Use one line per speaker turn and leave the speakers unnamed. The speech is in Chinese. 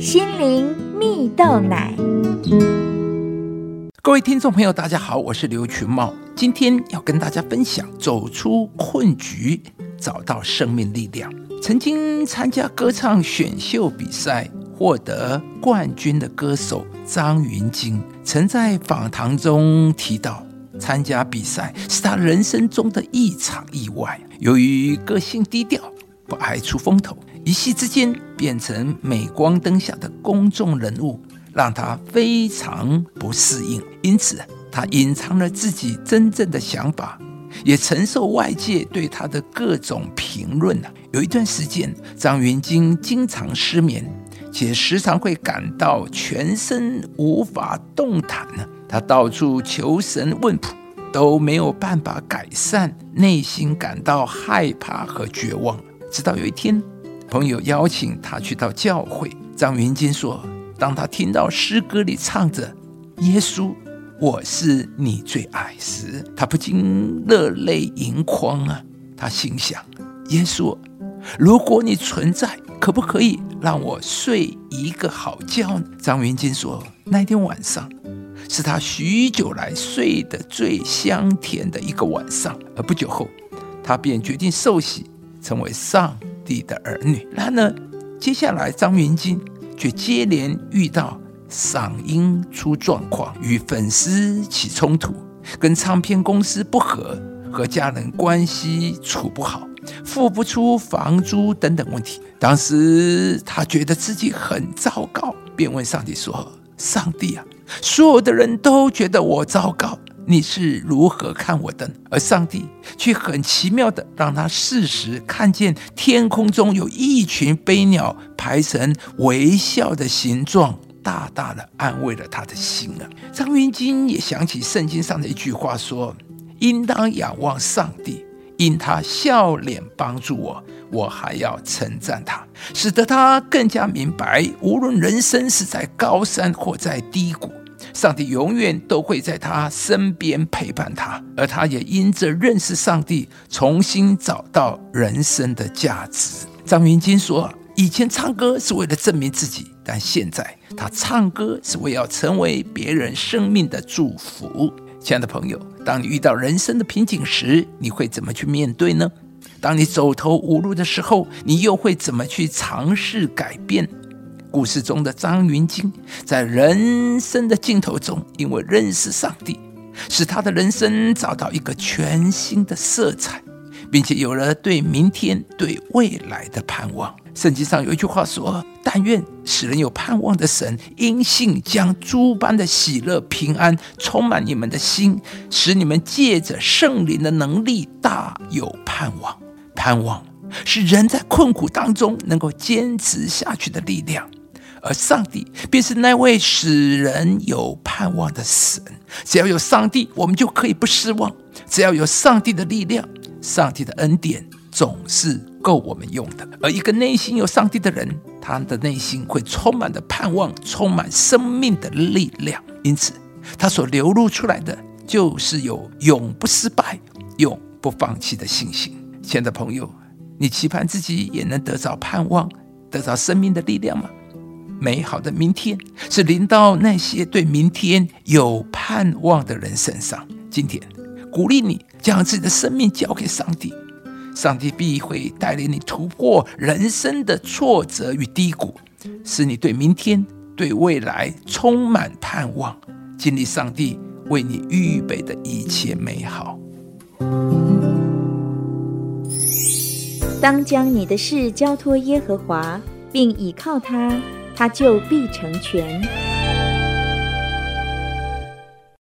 心灵蜜豆奶。
各位听众朋友，大家好，我是刘群茂，今天要跟大家分享走出困局，找到生命力量。曾经参加歌唱选秀比赛获得冠军的歌手张云京，曾在访谈中提到，参加比赛是他人生中的一场意外。由于个性低调，不爱出风头，一夕之间变成镁光灯下的公众人物。让他非常不适应，因此他隐藏了自己真正的想法，也承受外界对他的各种评论呢。有一段时间，张云京经常失眠，且时常会感到全身无法动弹呢。他到处求神问卜，都没有办法改善，内心感到害怕和绝望。直到有一天，朋友邀请他去到教会，张云京说。当他听到诗歌里唱着“耶稣，我是你最爱”时，他不禁热泪盈眶啊！他心想：“耶稣，如果你存在，可不可以让我睡一个好觉？”张云金说：“那天晚上是他许久来睡得最香甜的一个晚上。”而不久后，他便决定受洗，成为上帝的儿女。然而，接下来张云金。却接连遇到嗓音出状况，与粉丝起冲突，跟唱片公司不和，和家人关系处不好，付不出房租等等问题。当时他觉得自己很糟糕，便问上帝说：“上帝啊，所有的人都觉得我糟糕。”你是如何看我的？而上帝却很奇妙的让他适时看见天空中有一群飞鸟排成微笑的形状，大大的安慰了他的心啊！张云金也想起圣经上的一句话说：“应当仰望上帝，因他笑脸帮助我，我还要称赞他，使得他更加明白，无论人生是在高山或在低谷。”上帝永远都会在他身边陪伴他，而他也因着认识上帝，重新找到人生的价值。张云金说：“以前唱歌是为了证明自己，但现在他唱歌是为要成为别人生命的祝福。”亲爱的朋友，当你遇到人生的瓶颈时，你会怎么去面对呢？当你走投无路的时候，你又会怎么去尝试改变？故事中的张云京，在人生的尽头中，因为认识上帝，使他的人生找到一个全新的色彩，并且有了对明天、对未来的盼望。圣经上有一句话说：“但愿使人有盼望的神，因信将诸般的喜乐、平安充满你们的心，使你们借着圣灵的能力大有盼望。盼望是人在困苦当中能够坚持下去的力量。”而上帝便是那位使人有盼望的神。只要有上帝，我们就可以不失望；只要有上帝的力量，上帝的恩典总是够我们用的。而一个内心有上帝的人，他的内心会充满的盼望，充满生命的力量。因此，他所流露出来的就是有永不失败、永不放弃的信心。亲爱的朋友，你期盼自己也能得着盼望，得着生命的力量吗？美好的明天是临到那些对明天有盼望的人身上。今天鼓励你将自己的生命交给上帝，上帝必会带领你突破人生的挫折与低谷，使你对明天、对未来充满盼望，经历上帝为你预备的一切美好。
当将你的事交托耶和华，并倚靠他。他就必成全。